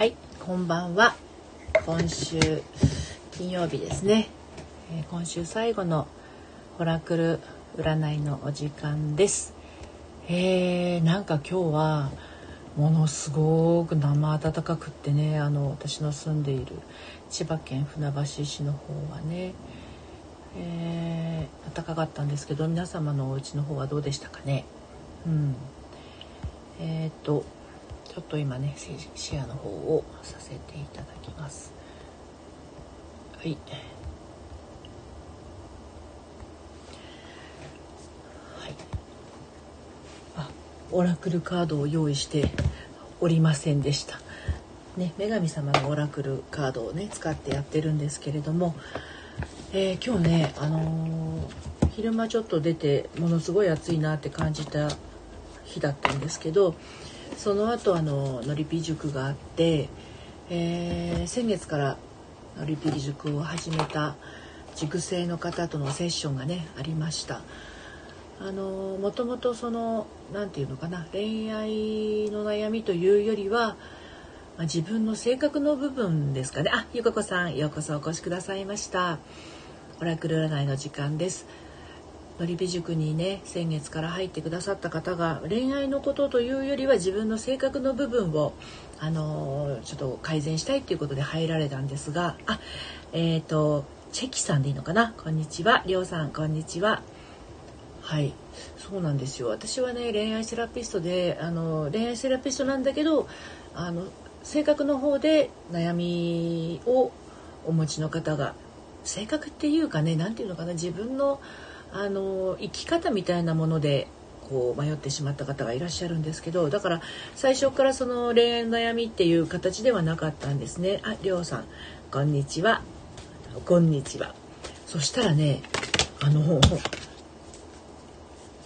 はいこんばんは。今週金曜日ですね、えー、今週最後のオラクル占いのお時間です。えー、なんか今日はものすごく生暖かくってねあの私の住んでいる千葉県船橋市の方はねえー、暖かかったんですけど皆様のお家の方はどうでしたかね？うん。えっ、とちょっと今ねシェアの方をさせていただきます。はい。はい。あオラクルカードを用意しておりませんでした。ね女神様のオラクルカードをね使ってやってるんですけれどもえー、今日ねあのー、昼間ちょっと出てものすごい暑いなって感じた日だったんですけどその後あののりぴ塾があって、えー、先月からのりぴ塾を始めた塾生の方とのセッションがねありました。あのもともとその何て言うのかな恋愛の悩みというよりは、ま、自分の性格の部分ですかね。あゆかこさんようこそお越しくださいました。オラクル占いの時間です。のりび塾にね先月から入ってくださった方が恋愛のことというよりは自分の性格の部分をあのー、ちょっと改善したいっていうことで入られたんですがあえっ、ー、とチェキさんでいいのかな？こんにちは。りょうさんこんにちは。はい。そうなんですよ。私はね恋愛セラピストであの恋愛セラピストなんだけどあの性格の方で悩みをお持ちの方が性格っていうかね何て言うのかな？自分のあの生き方みたいなものでこう迷ってしまった方がいらっしゃるんですけどだから最初からその恋愛の悩みっていう形ではなかったんですね。あ、りょうさんこんにちは。こんにちは。そしたらねあの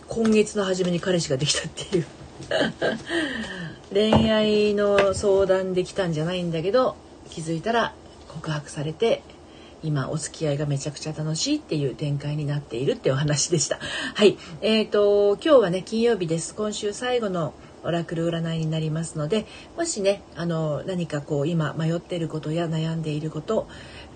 今月の初めに彼氏ができたっていう 恋愛の相談できたんじゃないんだけど気づいたら告白されて今お付き合いがめちゃくちゃ楽しいっていう展開になっているってお話でした。はい。え、ー、と、今日はね、金曜日です。今週最後のオラクル占いになりますので、もしね、あの、何かこう、今迷っていることや悩んでいること、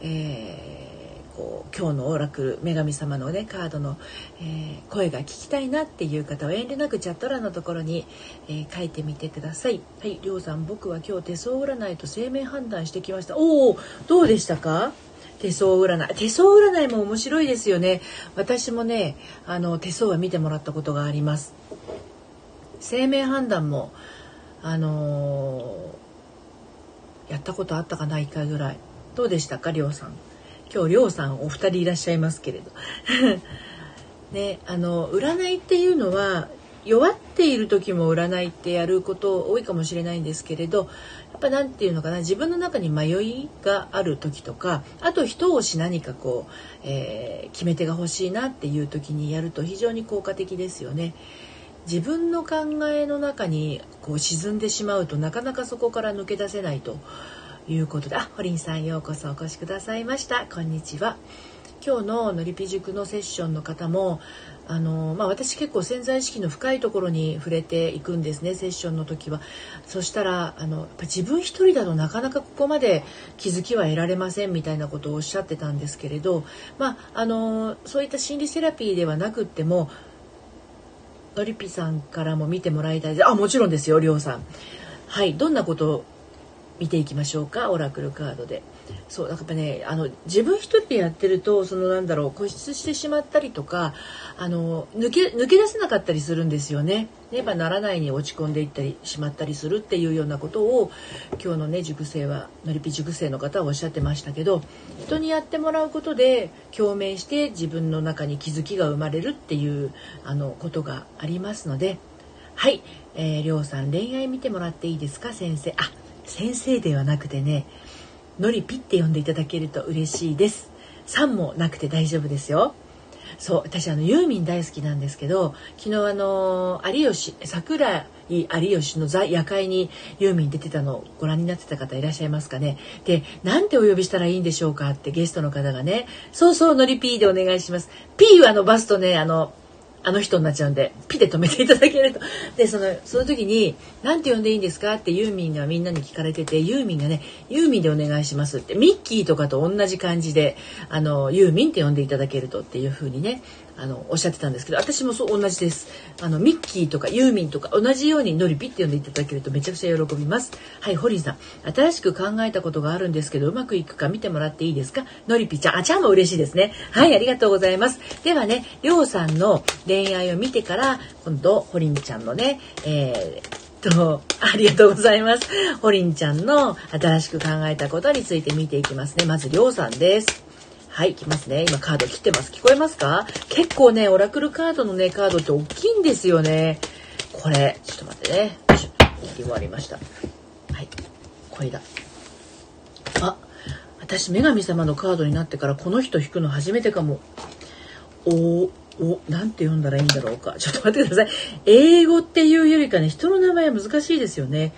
えーこう今日のオラクル女神様のねカードの、えー、声が聞きたいなっていう方は遠慮なくチャット欄のところに、えー、書いてみてください。はい、りょうさん僕は今日手相占いと生命判断してきました。おお、どうでしたか？手相占い。手相占いも面白いですよね。私もねあの手相は見てもらったことがあります。生命判断もあのー、やったことあったかな1回ぐらい。どうでしたかりょうさん。今日りょうさんお二人いらっしゃいますけれど。ねあの占いっていうのは弱っている時も占いってやること多いかもしれないんですけれどやっぱ何て言うのかな自分の中に迷いがある時とかあと一押し何かこう、えー、決め手が欲しいなっていう時にやると非常に効果的ですよね。自分の考えの中にこう沈んでしまうとなかなかそこから抜け出せないということであホリさんようこそお越しくださいましたこんにちは今日ののりぴ塾のセッションの方もあのまあ、私結構潜在意識の深いところに触れていくんですねセッションの時は。そしたらあのやっぱ自分一人だとなかなかここまで気づきは得られませんみたいなことをおっしゃってたんですけれど、まあ、あのそういった心理セラピーではなくってものりぴさんからも見てもらいたいですあもちろんですよりょうさん。はいどんなこと見ていきましょうかオラクルカードで。そうだからねあの自分一人でやってるとそのなんだろう固執してしまったりとかあの抜け抜け出せなかったりするんですよね。ねまあ、ならないに落ち込んでいったりしまったりするっていうようなことを今日のね塾生はのりぴ塾生の方はおっしゃってましたけど人にやってもらうことで共鳴して自分の中に気づきが生まれるっていうあのことがありますのではい、えー、りょうさん恋愛見てもらっていいですか先生あ先生ではなくてねのりぴって呼んでいただけると嬉しいです。3もなくて大丈夫ですよ。そう私あのユーミン大好きなんですけど昨日あの有吉桜井有吉のザ夜会にユーミン出てたのをご覧になってた方いらっしゃいますかねでなんてお呼びしたらいいんでしょうかってゲストの方がねそうそうのりピーでお願いします P はあのバスとねあのあの人になっちゃうんで、ピで止めていただけると。で、その、その時に、なんて呼んでいいんですか？ってユーミンがみんなに聞かれてて、ユーミンがね、ユーミンでお願いしますって、ミッキーとかと同じ感じで、あの、ユーミンって呼んでいただけるとっていう風にね、あの、おっしゃってたんですけど、私もそう同じです。あの、ミッキーとかユーミンとか同じようにノリピって呼んでいただけるとめちゃくちゃ喜びます。はい、ホリンさん。新しく考えたことがあるんですけど、うまくいくか見てもらっていいですか？ノリピちゃん。あ、ちゃんも嬉しいですね。はい、ありがとうございます。ではね、りょうさんの恋愛を見てから、今度、ホリンちゃんのね、えー、と、ありがとうございます。ホリンちゃんの新しく考えたことについて見ていきますね。まず、りょうさんです。はい、いきますね。今カード切ってます。聞こえますか？結構ね、オラクルカードのね、カードって大きいんですよね。これ、ちょっと待ってね。よいしょ。切り終わりました。はい、これだ。あ、私、女神様のカードになってからこの人引くの初めてかも。おお、なんて読んだらいいんだろうか。ちょっと待ってください。英語っていうよりかね、人の名前は難しいですよね。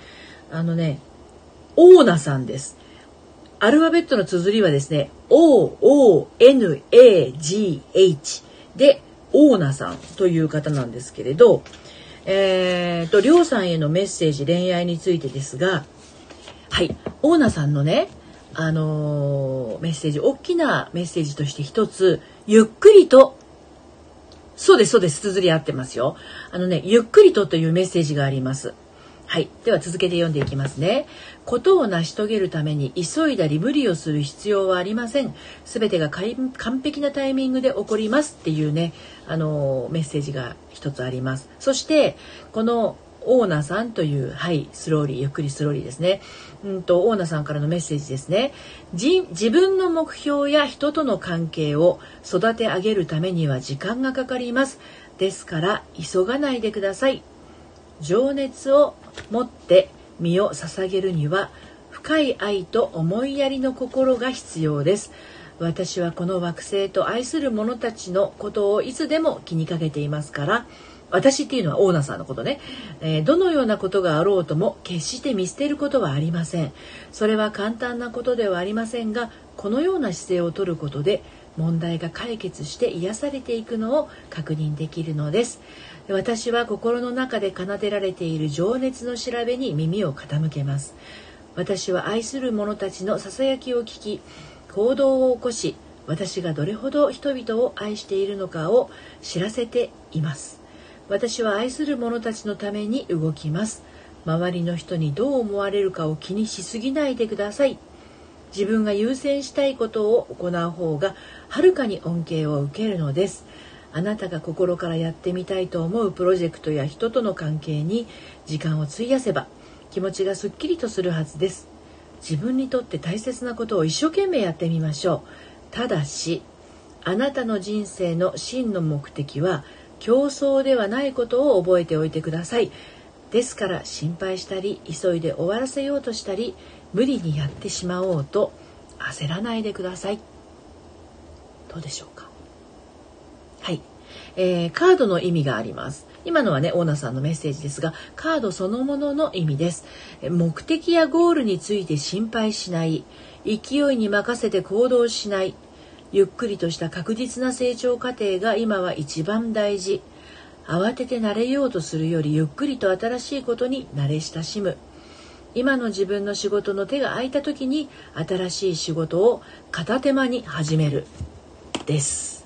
あのね、オーナさんです。アルファベットの綴りはですね、O-O-N-A-G-H で、オーナさんという方なんですけれど、えーと、りょうさんへのメッセージ、恋愛についてですが、はい、オーナさんのね、あのー、メッセージ、大きなメッセージとして一つ、ゆっくりと、そうです、そうです、綴り合ってますよ。あのね、ゆっくりとというメッセージがあります。はい。では続けて読んでいきますね。ことを成し遂げるために急いだり無理をする必要はありません。すべてが完璧なタイミングで起こりますっていうね、あのメッセージが一つあります。そして、このオーナーさんという、はい、スローリー、ゆっくりスローリーですね。うんと、オーナーさんからのメッセージですね。自分の目標や人との関係を育て上げるためには時間がかかります。ですから、急がないでください。情熱を持って身を捧げるには深い愛と思いやりの心が必要です。私はこの惑星と愛する者たちのことをいつでも気にかけていますから私っていうのはオーナーさんのことね、えー、どのようなことがあろうとも決して見捨てることはありません。それは簡単なことではありませんがこのような姿勢をとることで問題が解決して癒されていくのを確認できるのです。私は心の中で奏でられている情熱の調べに耳を傾けます。私は愛する者たちのささやきを聞き行動を起こし私がどれほど人々を愛しているのかを知らせています。私は愛する者たちのために動きます。周りの人にどう思われるかを気にしすぎないでください。自分が優先したいことを行う方がはるかに恩恵を受けるのです。あなたが心からやってみたいと思うプロジェクトや人との関係に時間を費やせば気持ちがすっきりとするはずです。自分にとって大切なことを一生懸命やってみましょう。ただしあなたの人生の真の目的は競争ではないことを覚えておいてください。ですから心配したり急いで終わらせようとしたり無理にやってしまおうと焦らないでください。どうでしょうか？はい、えー、カードの意味があります。今のはねオーナーさんのメッセージですがカードそのものの意味です。目的やゴールについて心配しない。勢いに任せて行動しない。ゆっくりとした確実な成長過程が今は一番大事。慌てて慣れようとするよりゆっくりと新しいことに慣れ親しむ。今の自分の仕事の手が空いた時に新しい仕事を片手間に始める。です。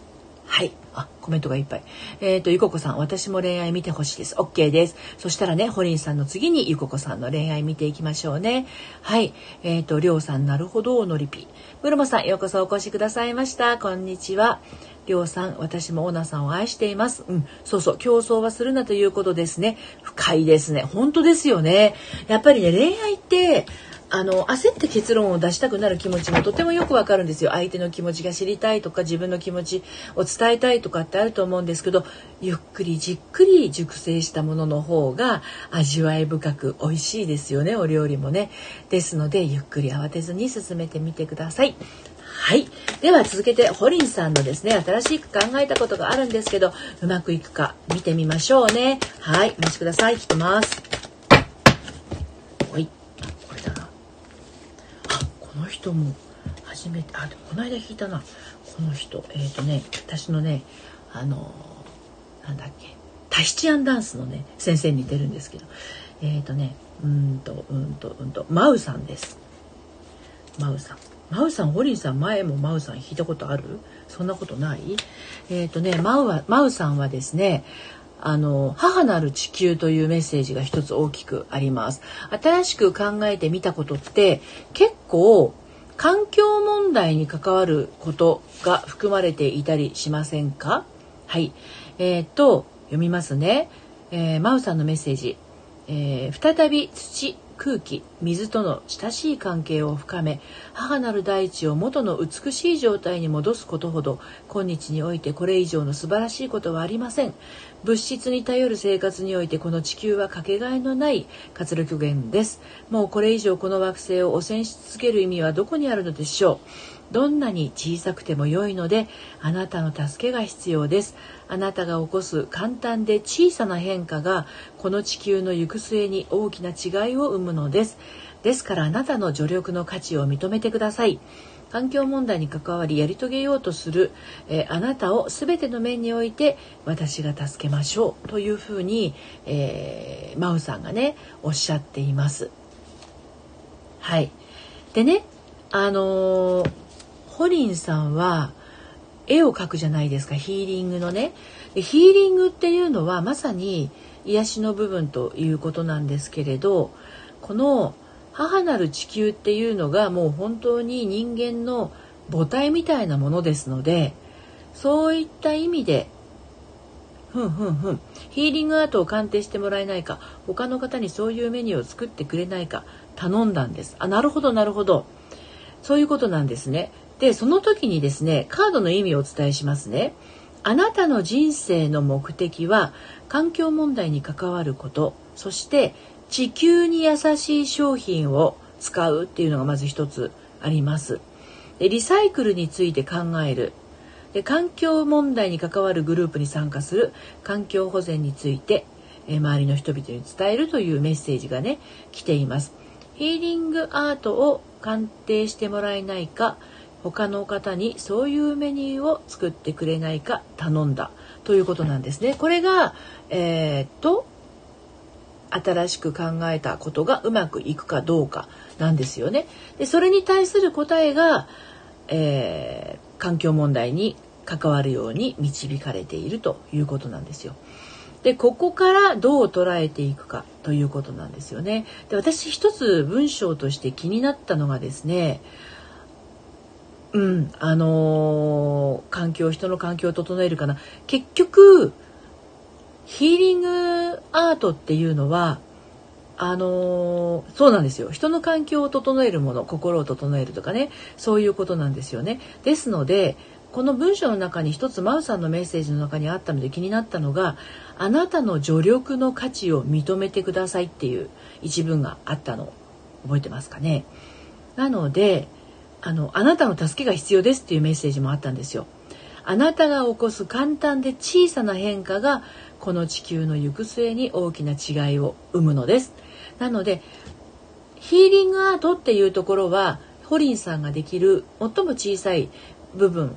はいあ、コメントがいっぱい。えっ、ー、と、ゆここさん、私も恋愛見てほしいです。OK です。そしたらね、ホリンさんの次にゆここさんの恋愛見ていきましょうね。はい。えっ、ー、と、りょうさん、なるほど、のりぴ。ブルモさん、ようこそお越しくださいました。こんにちは。りょうさん、私もオーナーさんを愛しています。うん、そうそう、競争はするなということですね。深いですね。本当ですよね。やっぱりね、恋愛って、あの焦って結論を出したくなる気持ちもとてもよくわかるんですよ相手の気持ちが知りたいとか自分の気持ちを伝えたいとかってあると思うんですけどゆっくりじっくり熟成したものの方が味わい深く美味しいですよねお料理もねですのでゆっくり慌てずに進めてみてくださいはい。では続けて、ホリンさんのですね、新しく考えたことがあるんですけど、うまくいくか見てみましょうね。はい。お待ちください。引きます。の人も初めてあでもこの間聞いたな。この人えっ、ー、とね私のねあのなんだっけタヒチアンダンスのね先生に似てるんですけど。えっ、ー、とねうんとうんとうんとマウさんです。マウさん。マウさんホリンさん前もマウさん弾いたことある？そんなことない？えっ、ー、とねマウはマウさんはですねあの、母なる地球というメッセージが一つ大きくあります。新しく考えてみたことって結構環境問題に関わることが含まれていたりしませんか？はい。えー、っと、読みますね。えー、マウさんのメッセージ。えー、再び土、空気水との親しい関係を深め母なる大地を元の美しい状態に戻すことほど今日においてこれ以上の素晴らしいことはありません。物質に頼る生活においてこの地球はかけがえのない活力源です。もうこれ以上この惑星を汚染し続ける意味はどこにあるのでしょう？どんなに小さくても良いのであなたの助けが必要です。あなたが起こす簡単で小さな変化がこの地球の行く末に大きな違いを生むのです。ですからあなたの助力の価値を認めてください。環境問題に関わりやり遂げようとする、え、あなたを全ての面において私が助けましょう。というふうに、えー、マウさんがねおっしゃっています。はい、でねあのー、ホリンさんは絵を描くじゃないですかヒーリングのね。でヒーリングっていうのはまさに癒しの部分ということなんですけれどこの母なる地球っていうのがもう本当に人間の母体みたいなものですのでそういった意味でふんふんふんヒーリングアートを鑑定してもらえないか他の方にそういうメニューを作ってくれないか頼んだんです。あなるほどなるほど。そういうことなんですね。でその時にですねカードの意味をお伝えしますねあなたの人生の目的は環境問題に関わることそして地球に優しい商品を使うっていうのがまず一つあります。でリサイクルについて考えるで環境問題に関わるグループに参加する環境保全について、え周りの人々に伝えるというメッセージがね来ています。ヒーリングアートを鑑定してもらえないか他の方にそういうメニューを作ってくれないか頼んだということなんですね。これが、えー、っと新しく考えたことがうまくいくかどうかなんですよね。でそれに対する答えが、えー、環境問題に関わるように導かれているということなんですよ。でここからどう捉えていくかということなんですよね。で私一つ文章として気になったのがですねうんあのー、環境人の環境を整えるかな。結局ヒーリングアートっていうのはあのー、そうなんですよ。人の環境を整えるもの心を整えるとかね。そういうことなんですよね。ですのでこの文章の中に一つマウさんのメッセージの中にあったので気になったのが「あなたの助力の価値を認めてください」っていう一文があったの。覚えてますかね？なのであの「あなたの助けが必要です」っていうメッセージもあったんですよ。あなたが起こす簡単で小さな変化がこの地球の行く末に大きな違いを生むのです。なのでヒーリングアートっていうところはホリンさんができる最も小さい部分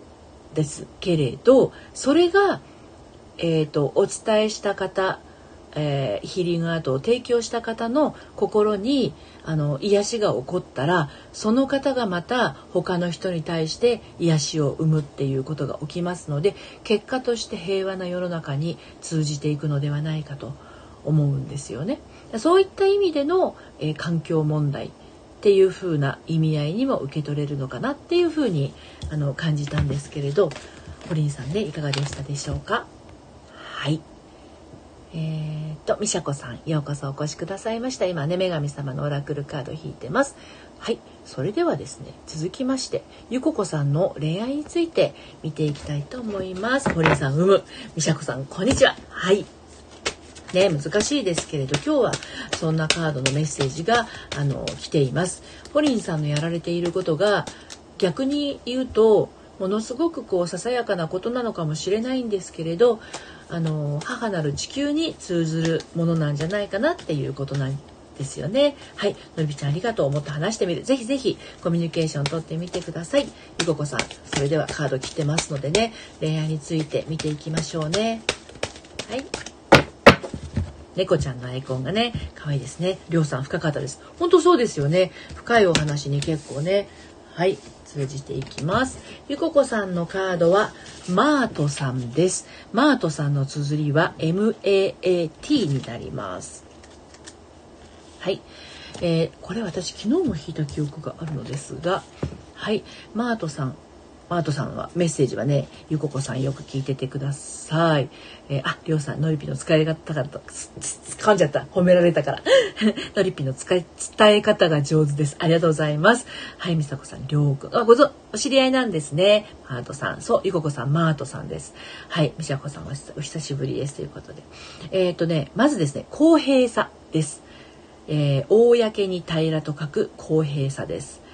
ですけれどそれが、えーと、お伝えした方えー、ヒーリングアートを提供した方の心にあの癒しが起こったらその方がまた他の人に対して癒しを生むっていうことが起きますので結果として平和な世の中に通じていくのではないかと思うんですよね。そういった意味での、えー、環境問題っていう風な意味合いにも受け取れるのかなっていう風にあに感じたんですけれど堀ンさんでいかがでしたでしょうか？はいえー、っと、みしゃこさん、ようこそお越しくださいました。今ね、女神様のオラクルカード引いてます。はい。それではですね、続きまして、ゆここさんの恋愛について見ていきたいと思います。堀井さん、うむ。みしゃこさん、こんにちは。はい。ね、難しいですけれど、今日はそんなカードのメッセージが、あの、来ています。ホリンさんのやられていることが、逆に言うと、ものすごくこう、ささやかなことなのかもしれないんですけれど、あの母なる地球に通ずるものなんじゃないかなっていうことなんですよね。はい。のりびちゃんありがとう。もっと話してみる。ぜひぜひコミュニケーション取ってみてください。ゆここさん、それではカード切ってますのでね、恋愛について見ていきましょうね。はい猫ちゃんのアイコンがね可愛いですねりょうさん深かったです本当そうですよね深いお話に結構ねはい通じていきます。ゆここさんのカードはマートさんです。マートさんの綴りは MAAT になります。はい、えー、これ私昨日も引いた記憶があるのですがはい。マートさんマートさんはメッセージはねゆここさんよく聞いててください。えー、ありょうさんのりぴの使い方が噛んじゃった褒められたからのりぴの使い伝え方が上手です。ありがとうございます。はいみさこさんりょうくんあごぞお知り合いなんですね。マートさんそうゆここさんマートさんです。はいみさこさんお久しぶりですということでえっ、ー、とねまずですね公平さです。えー、公に平らと書く公平さです。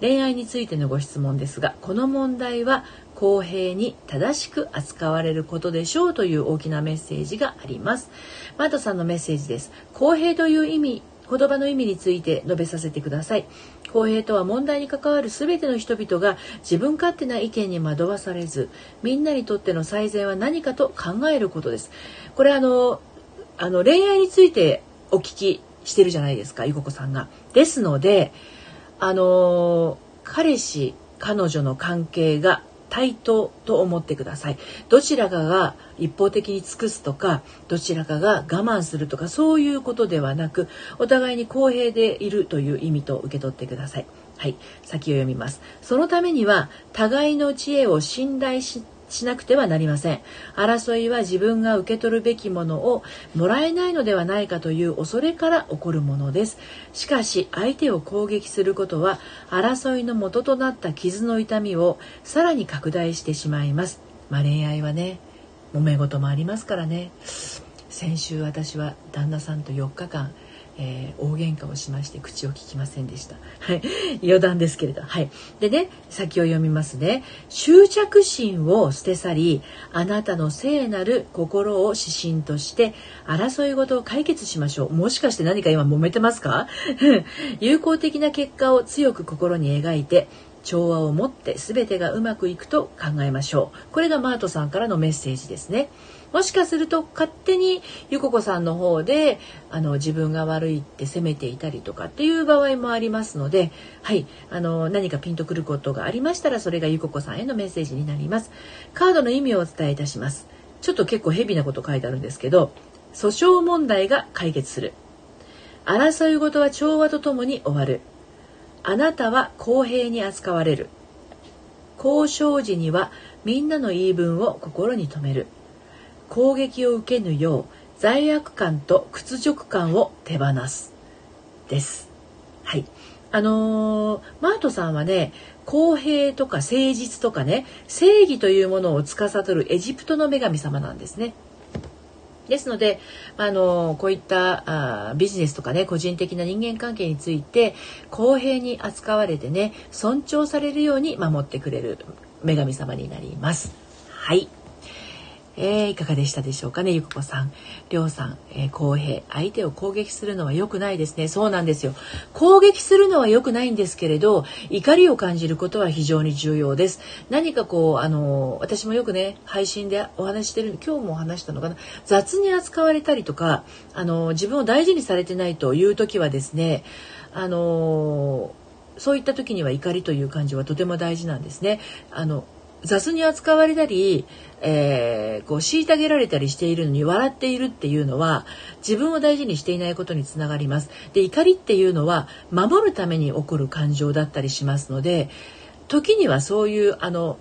恋愛についてのご質問ですがこの問題は公平に正しく扱われることでしょうという大きなメッセージがあります。マートさんのメッセージです。公平という意味言葉の意味について述べさせてください。公平とは問題に関わる全ての人々が自分勝手な意見に惑わされずみんなにとっての最善は何かと考えることです。これあのあの恋愛についてお聞きしてるじゃないですかゆここさんが。ですのであの彼氏彼女の関係が対等と思ってください。どちらかが一方的に尽くすとかどちらかが我慢するとかそういうことではなくお互いに公平でいるという意味と受け取ってください。はい。先を読みます。そのためには互いの知恵を信頼ししなくてはなりません。争いは自分が受け取るべきものをもらえないのではないかという恐れから起こるものです。しかし相手を攻撃することは争いの元となった傷の痛みをさらに拡大してしまいます、まあ、恋愛はね揉め事もありますからね。先週私は旦那さんと4日間えー、大喧嘩をしまして口を聞きませんでした。はい、余談ですけれど、はい。でね、先を読みますね。執着心を捨て去り、あなたの聖なる心を指針として争い事を解決しましょう。もしかして何か今揉めてますか？有効的な結果を強く心に描いて。調和を持って全てがうまくいくと考えましょう。これがマートさんからのメッセージですね。もしかすると勝手にゆここさんの方であの自分が悪いって責めていたりとかっていう場合もありますので、はい、あの何かピンとくることがありましたらそれがゆここさんへのメッセージになります。カードの意味をお伝えいたします。ちょっと結構ヘビなこと書いてあるんですけど訴訟問題が解決する争い事は調和とともに終わるあなたは公平に扱われる交渉時にはみんなの言い分を心に留める攻撃を受けぬよう罪悪感と屈辱感を手放すです。はい。あのー、マートさんはね、公平とか誠実とかね、正義というものを司るエジプトの女神様なんですね。ですので、あのこういったあビジネスとかね個人的な人間関係について公平に扱われてね尊重されるように守ってくれる女神様になります。はい。えー、いかがでしたでしょうかねゆくこさん。りょうさん、えー、公平。相手を攻撃するのは良くないですね。そうなんですよ。攻撃するのは良くないんですけれど怒りを感じることは非常に重要です。何かこうあの私もよくね配信でお話してる今日もお話したのかな。雑に扱われたりとかあの自分を大事にされてないという時はですねあのそういった時には怒りという感情はとても大事なんですね。あの雑に扱われたり、えー、こう虐げられたりしているのに笑っているっていうのは自分を大事にしていないことにつながります。で怒りっていうのは守るために起こる感情だったりしますので時にはそういうあの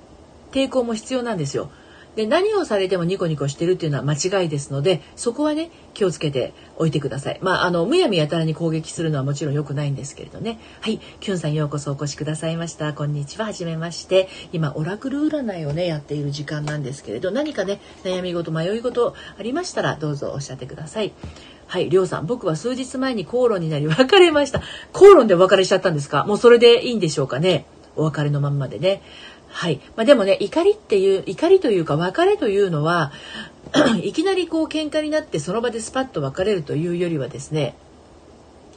抵抗も必要なんですよ。で何をされてもニコニコしてるっていうのは間違いですのでそこはね気をつけておいてください。まああのむやみやたらに攻撃するのはもちろん良くないんですけれどね。はいキュンさんようこそお越しくださいました。こんにちははじめまして。今オラクル占いをねやっている時間なんですけれど何かね悩み事迷い事ありましたらどうぞおっしゃってください。はい、りょうさん、僕は数日前に口論になり別れました。口論でお別れしちゃったんですか？もうそれでいいんでしょうかね？お別れのまんまでね。はい。まあ、でもね、怒りっていう、怒りというか別れというのは、いきなりこう喧嘩になってその場でスパッと別れるというよりはですね、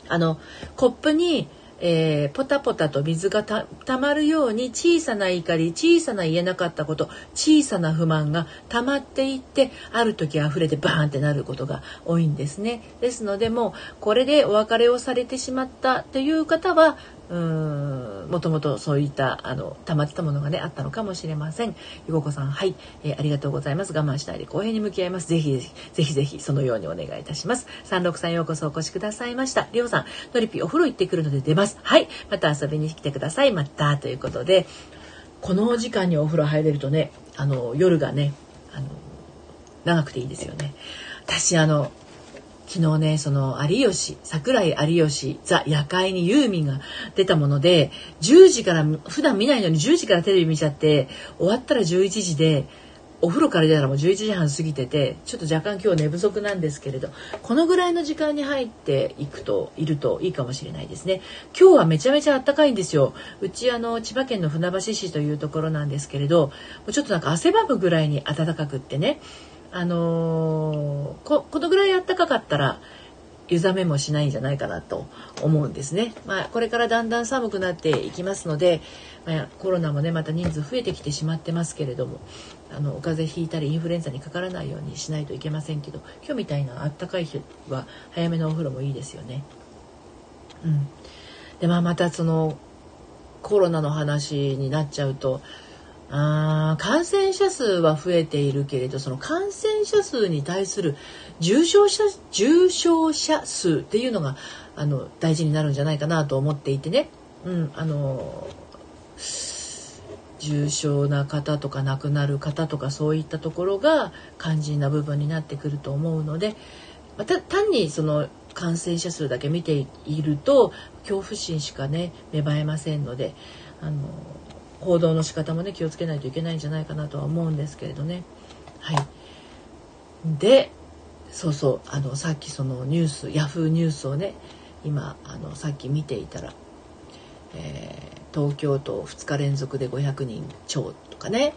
あの、コップに、えー、ポタポタと水がたまるように小さな怒り小さな言えなかったこと小さな不満が溜まっていってある時溢れてバーンってなることが多いんですね。ですのでもうこれでお別れをされてしまったという方はもともとそういったあの溜まってたものがねあったのかもしれません。ゆごこさんはい、えー、ありがとうございます。我慢しないで公平に向き合います。ぜひぜひぜひそのようにお願いいたします。三六さんようこそお越しくださいました。りょうさんのりぴお風呂行ってくるので出ます。はい、また遊びに来てください。またということでこの時間にお風呂入れるとねあの夜がねあの長くていいですよね。私あの昨日ねその有吉桜井有吉ザ夜会にユーミンが出たもので10時から普段見ないのに10時からテレビ見ちゃって終わったら11時でお風呂から出たらもう11時半過ぎててちょっと若干今日寝不足なんですけれどこのぐらいの時間に入っていくといるといいかもしれないですね。今日はめちゃめちゃ暖かいんですよ。うちあの千葉県の船橋市というところなんですけれどちょっとなんか汗ばむぐらいに暖かくってね。あのー、ここのぐらい暖かかったら湯冷めもしないんじゃないかなと思うんですね。まあ、これからだんだん寒くなっていきますので、まあ、コロナもねまた人数増えてきてしまってますけれどもあのお風邪ひいたりインフルエンザにかからないようにしないといけませんけど今日みたいなあったかい日は早めのお風呂もいいですよね。うん、でまあまたそのコロナの話になっちゃうとあ感染者数は増えているけれどその感染者数に対する重症者重症者数っていうのがあの大事になるんじゃないかなと思っていてね、うん、あの重症な方とか亡くなる方とかそういったところが肝心な部分になってくると思うのでまた単にその感染者数だけ見ていると恐怖心しかね芽生えませんのであの報道の仕方もね気をつけないといけないんじゃないかなとは思うんですけれどね。はい、でそうそうあのさっきそのニュースヤフーニュースをね今あのさっき見ていたら、えー、東京都2日連続で500人超とかね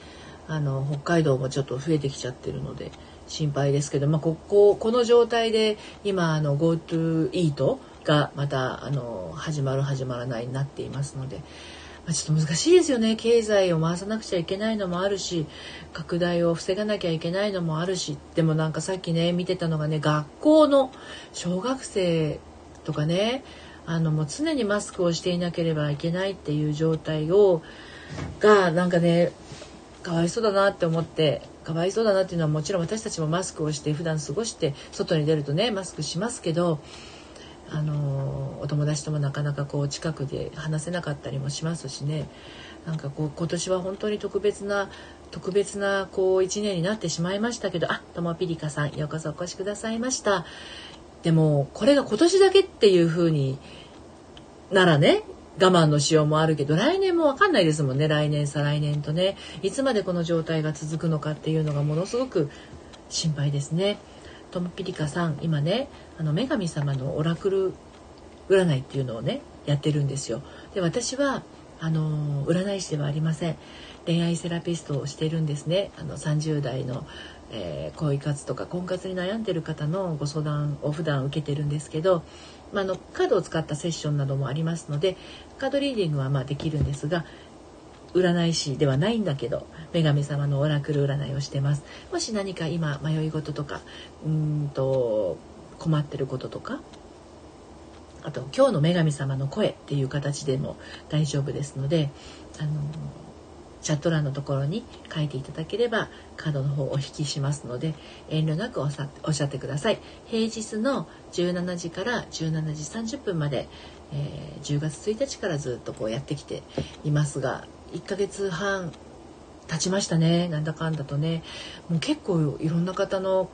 あの北海道もちょっと増えてきちゃってるので心配ですけど、まあ、こここの状態で今あの GoTo イートがまたあの始まる始まらないになっていますのでまあ、ちょっと難しいですよね。経済を回さなくちゃいけないのもあるし拡大を防がなきゃいけないのもあるし。でもなんかさっきね見てたのがね学校の小学生とかねあのもう常にマスクをしていなければいけないっていう状態をがなんかねかわいそうだなって思ってかわいそうだなっていうのはもちろん私たちもマスクをして普段過ごして外に出るとねマスクしますけどあのお友達ともなかなかこう近くで話せなかったりもしますしね。なんかこう今年は本当に特別な特別なこう一年になってしまいましたけどあともピリカさんようこそお越しくださいました。でもこれが今年だけっていう風にならね我慢のしようもあるけど来年も分かんないですもんね。来年再来年とね。いつまでこの状態が続くのかっていうのがものすごく心配ですね。ともピリカさん今ねあの女神様のオラクル占いっていうのをねやってるんですよ。で私はあの占い師ではありません。恋愛セラピストをしてるんですね。あの30代の、えー、恋活とか婚活に悩んでる方のご相談を普段受けてるんですけど、まあ、のカードを使ったセッションなどもありますのでカードリーディングはまあできるんですが占い師ではないんだけど女神様のオラクル占いをしてます。もし何か今迷い事とかうんと困ってることとかあと今日の女神様の声っていう形でも大丈夫ですのであのチャット欄のところに書いていただければカードの方をお引きしますので遠慮なくおっしゃってください。平日の17時から17時30分まで、えー、10月1日からずっとこうやってきていますが1ヶ月半経ちましたね。なんだかんだとね。もう結構いろんな方の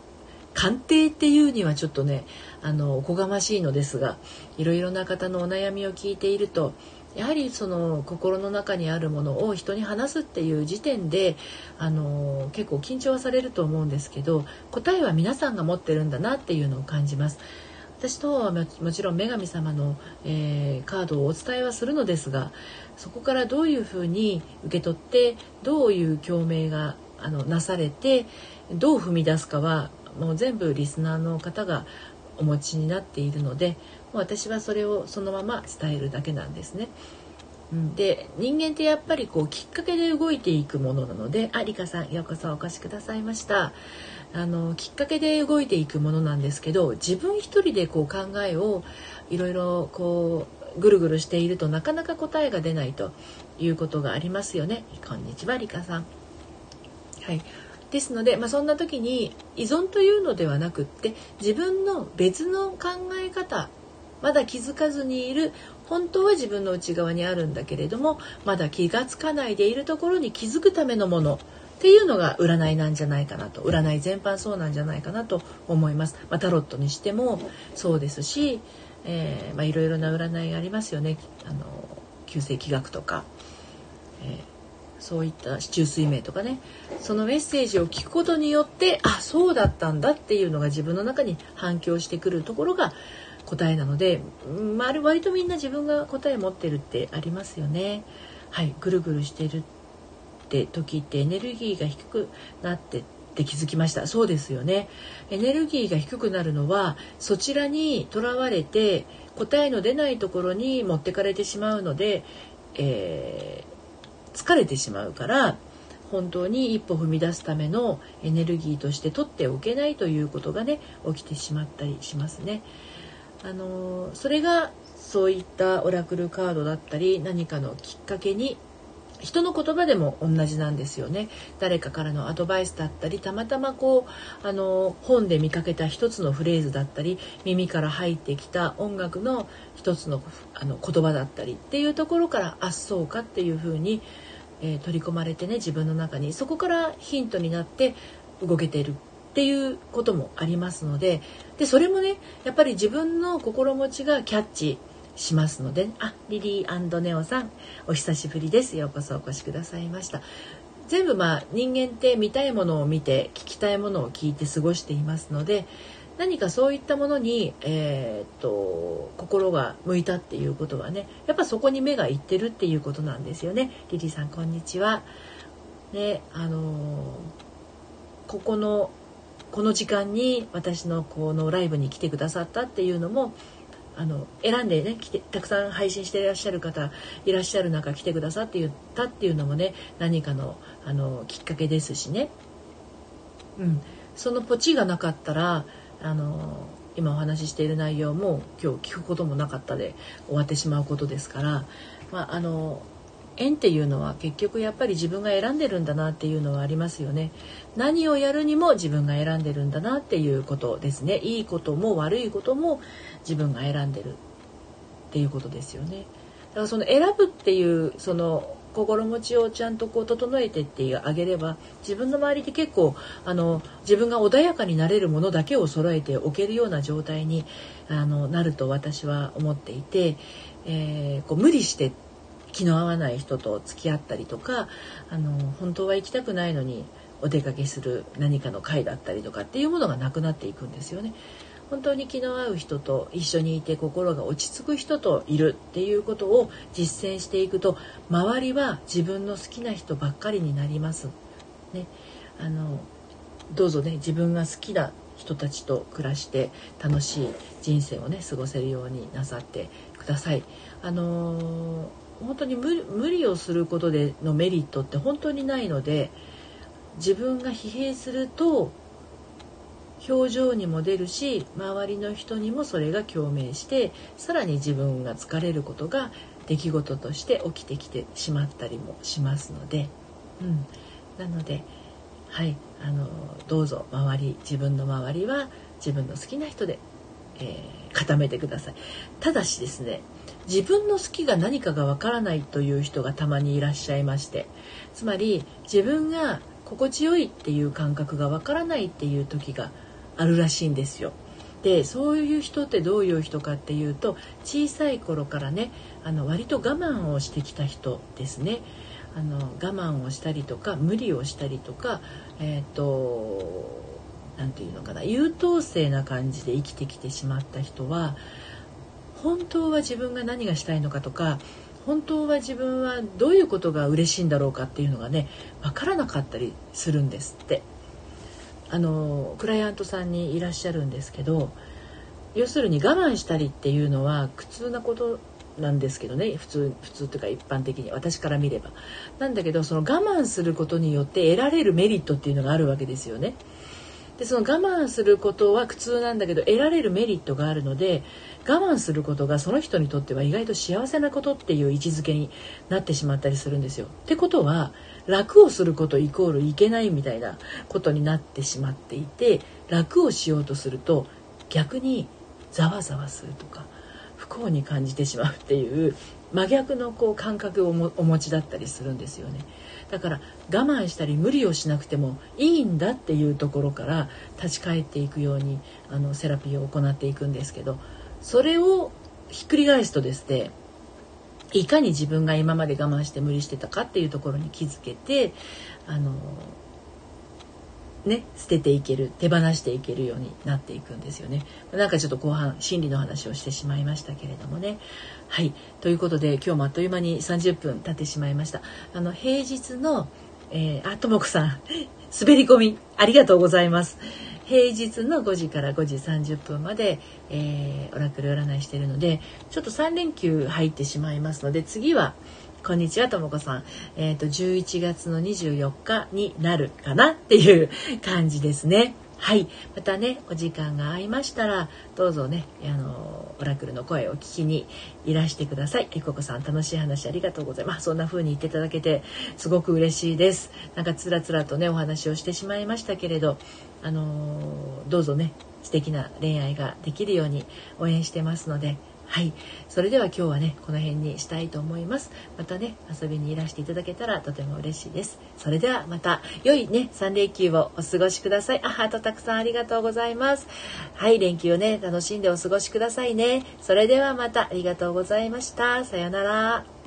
鑑定っていうにはちょっとねあのおこがましいのですがいろいろな方のお悩みを聞いているとやはりその心の中にあるものを人に話すっていう時点であの結構緊張はされると思うんですけど答えは皆さんが持ってるんだなっていうのを感じます。私とはもちろん女神様の、えー、カードをお伝えはするのですがそこからどういうふうに受け取ってどういう共鳴があのなされてどう踏み出すかはもう全部リスナーの方がお持ちになっているので私はそれをそのまま伝えるだけなんですね。で人間ってやっぱりこうきっかけで動いていくものなのでありかさんようこそお越しくださいました。あのきっかけで動いていくものなんですけど自分一人でこう考えをいろいろこうぐるぐるしているとなかなか答えが出ないということがありますよね。こんにちはりかさん。はい。ですので、まあ、そんな時に依存というのではなくって自分の別の考え方まだ気づかずにいる本当は自分の内側にあるんだけれどもまだ気が付かないでいるところに気づくためのものっていうのが占いなんじゃないかなと占い全般そうなんじゃないかなと思います。まあ、タロットにしてもそうですし、えー、まあ、いろいろな占いがありますよねあの旧世紀学とか、えー、そういった中水明とかねそのメッセージを聞くことによってあそうだったんだっていうのが自分の中に反響してくるところが答えなので、まあ、割とみんな自分が答え持ってるってありますよね。はい、ぐるぐるしてるって時ってエネルギーが低くなってって気づきましたそうですよねエネルギーが低くなるのはそちらにとらわれて答えの出ないところに持ってかれてしまうので、えー、疲れてしまうから本当に一歩踏み出すためのエネルギーとして取っておけないということがね起きてしまったりしますね。あのそれがそういったオラクルカードだったり何かのきっかけに人の言葉でも同じなんですよね。誰かからのアドバイスだったりたまたまこうあの本で見かけた一つのフレーズだったり耳から入ってきた音楽の一つのあの言葉だったりっていうところからあっそうかっていうふうに、えー、取り込まれてね自分の中に。そこからヒントになって動けてるっていうこともありますので。でそれもねやっぱり自分の心持ちがキャッチしますのであリリーネオさんお久しぶりです。ようこそお越しくださいました。全部まあ人間って見たいものを見て聞きたいものを聞いて過ごしていますので何かそういったものに、えー、っと心が向いたっていうことはねやっぱそこに目がいってるっていうことなんですよね。リリーさんこんにちは。ねあのー、ここのこの時間に私のこのライブに来てくださったっていうのもあの選んでね来てたくさん配信していらっしゃる方いらっしゃる中来てくださって言ったっていうのもね何かのあのきっかけですしね、うん、そのポチがなかったらあの今お話ししている内容も今日聞くこともなかったで終わってしまうことですから、まあ、あの縁っていうのは結局やっぱり自分が選んでるんだなっていうのはありますよね。何をやるにも自分が選んでるんだなっていうことですね。いいことも悪いことも自分が選んでるっていうことですよね。だからその選ぶっていうその心持ちをちゃんとこう整えてってあげれば自分の周りで結構あの自分が穏やかになれるものだけを揃えておけるような状態にあのなると私は思っていて、えー、こう無理して気の合わない人と付き合ったりとかあの本当は行きたくないのにお出かけする何かの会だったりとかっていうものがなくなっていくんですよね。本当に気の合う人と一緒にいて心が落ち着く人といるっていうことを実践していくと周りは自分の好きな人ばっかりになります。ね、あのどうぞね自分が好きな人たちと暮らして楽しい人生をね過ごせるようになさってください。あのー本当に無理をすることでのメリットって本当にないので自分が疲弊すると表情にも出るし周りの人にもそれが共鳴してさらに自分が疲れることが出来事として起きてきてしまったりもしますので、うん、なのではいあのどうぞ周り自分の周りは自分の好きな人で、えー、固めてください。ただしですね自分の好きが何かがわからないという人がたまにいらっしゃいましてつまり自分が心地よいっていう感覚がわからないっていう時があるらしいんですよ。でそういう人ってどういう人かっていうと小さい頃からねあの割と我慢をしてきた人ですね。あの我慢をしたりとか無理をしたりとかえっ、ー、と何て言うのかな優等生な感じで生きてきてしまった人は本当は自分が何がしたいのかとか本当は自分はどういうことが嬉しいんだろうかっていうのがね分からなかったりするんですってあのクライアントさんにいらっしゃるんですけど要するに我慢したりっていうのは苦痛なことなんですけどね普通普通というか一般的に私から見ればなんだけどその我慢することによって得られるメリットっていうのがあるわけですよね。でその我慢することは苦痛なんだけど得られるメリットがあるので我慢することがその人にとっては意外と幸せなことっていう位置づけになってしまったりするんですよ。ってことは楽をすることイコールいけないみたいなことになってしまっていて楽をしようとすると逆にざわざわするとか不幸に感じてしまうっていう真逆のこう感覚をお持ちだったりするんですよね。だから我慢したり無理をしなくてもいいんだっていうところから立ち返っていくようにあのセラピーを行っていくんですけどそれをひっくり返すとですねいかに自分が今まで我慢して無理してたかっていうところに気づけてあのね、捨てていける手放していけるようになっていくんですよね。なんかちょっと後半心理の話をしてしまいましたけれどもね。はいということで今日もあっという間に30分経ってしまいました。あの平日の、えー、あともこさん 滑り込みありがとうございます。平日の5時から5時30分まで、えー、オラクル占いしてるのでちょっと3連休入ってしまいますので次はこんにちはともこさん。えっ、ー、と11月の24日になるかな？っていう感じですね。はい。またね、お時間が合いましたら、どうぞね、あの、オラクルの声を聞きにいらしてください。えここさん、楽しい話ありがとうございます。そんな風に言っていただけて、すごく嬉しいです。なんかつらつらとね、お話をしてしまいましたけれど、あのどうぞね、素敵な恋愛ができるように応援してますので、はい。それでは今日はねこの辺にしたいと思います。またね遊びにいらしていただけたらとても嬉しいです。それではまた良いね3連休をお過ごしください。あハートたくさんありがとうございます。はい連休をね楽しんでお過ごしくださいね。それではまたありがとうございました。さようなら。